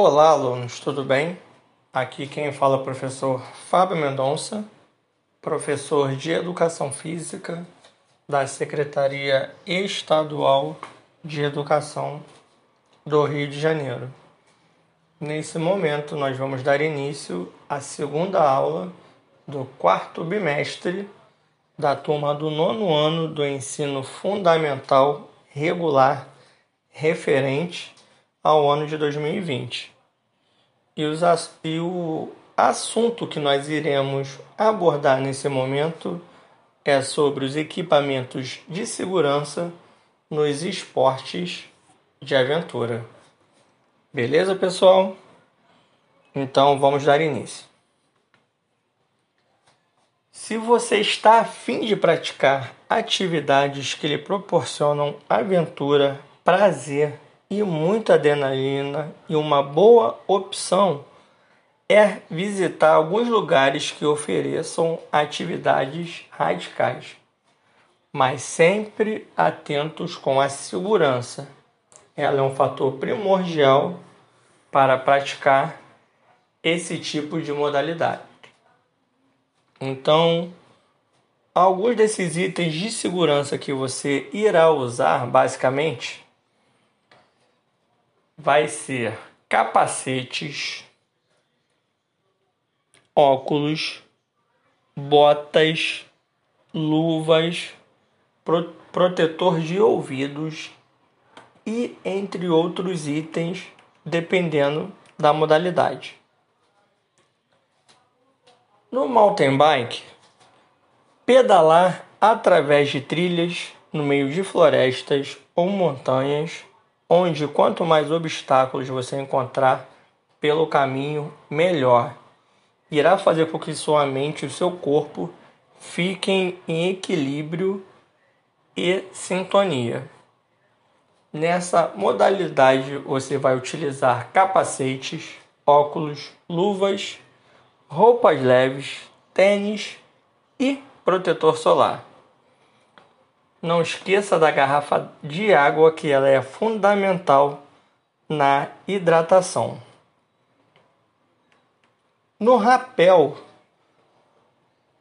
Olá, alunos, tudo bem? Aqui quem fala é o professor Fábio Mendonça, professor de Educação Física da Secretaria Estadual de Educação do Rio de Janeiro. Nesse momento, nós vamos dar início à segunda aula do quarto bimestre da turma do nono ano do ensino fundamental regular referente ao ano de 2020. E, os, e o assunto que nós iremos abordar nesse momento é sobre os equipamentos de segurança nos esportes de aventura. Beleza, pessoal? Então vamos dar início. Se você está afim de praticar atividades que lhe proporcionam aventura, prazer e muita adrenalina e uma boa opção é visitar alguns lugares que ofereçam atividades radicais, mas sempre atentos com a segurança. Ela é um fator primordial para praticar esse tipo de modalidade. Então, alguns desses itens de segurança que você irá usar, basicamente, vai ser capacetes, óculos, botas, luvas, pro protetor de ouvidos e entre outros itens, dependendo da modalidade. No mountain bike, pedalar através de trilhas no meio de florestas ou montanhas onde quanto mais obstáculos você encontrar pelo caminho, melhor. Irá fazer com que sua mente e seu corpo fiquem em equilíbrio e sintonia. Nessa modalidade, você vai utilizar capacetes, óculos, luvas, roupas leves, tênis e protetor solar. Não esqueça da garrafa de água, que ela é fundamental na hidratação. No rapel,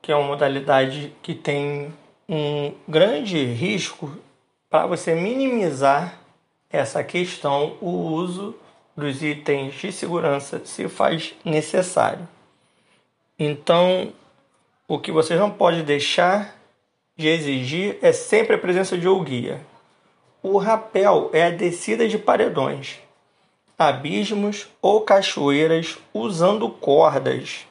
que é uma modalidade que tem um grande risco para você minimizar essa questão, o uso dos itens de segurança se faz necessário. Então, o que você não pode deixar de exigir é sempre a presença de ou guia. O rapel é a descida de paredões, abismos ou cachoeiras usando cordas.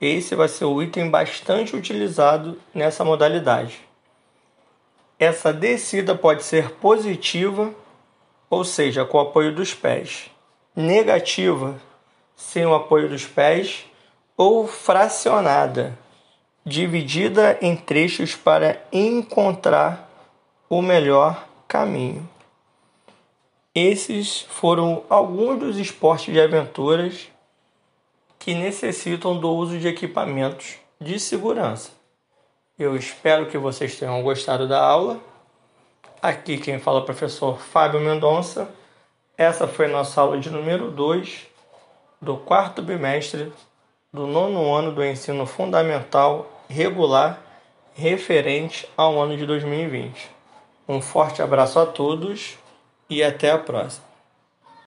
Esse vai ser o item bastante utilizado nessa modalidade. Essa descida pode ser positiva, ou seja, com o apoio dos pés, negativa, sem o apoio dos pés, ou fracionada, dividida em trechos para encontrar o melhor caminho. Esses foram alguns dos esportes de aventuras que necessitam do uso de equipamentos de segurança. Eu espero que vocês tenham gostado da aula. Aqui quem fala é o professor Fábio Mendonça. Essa foi nossa aula de número 2 do quarto bimestre do nono ano do ensino fundamental regular referente ao ano de 2020. Um forte abraço a todos e até a próxima.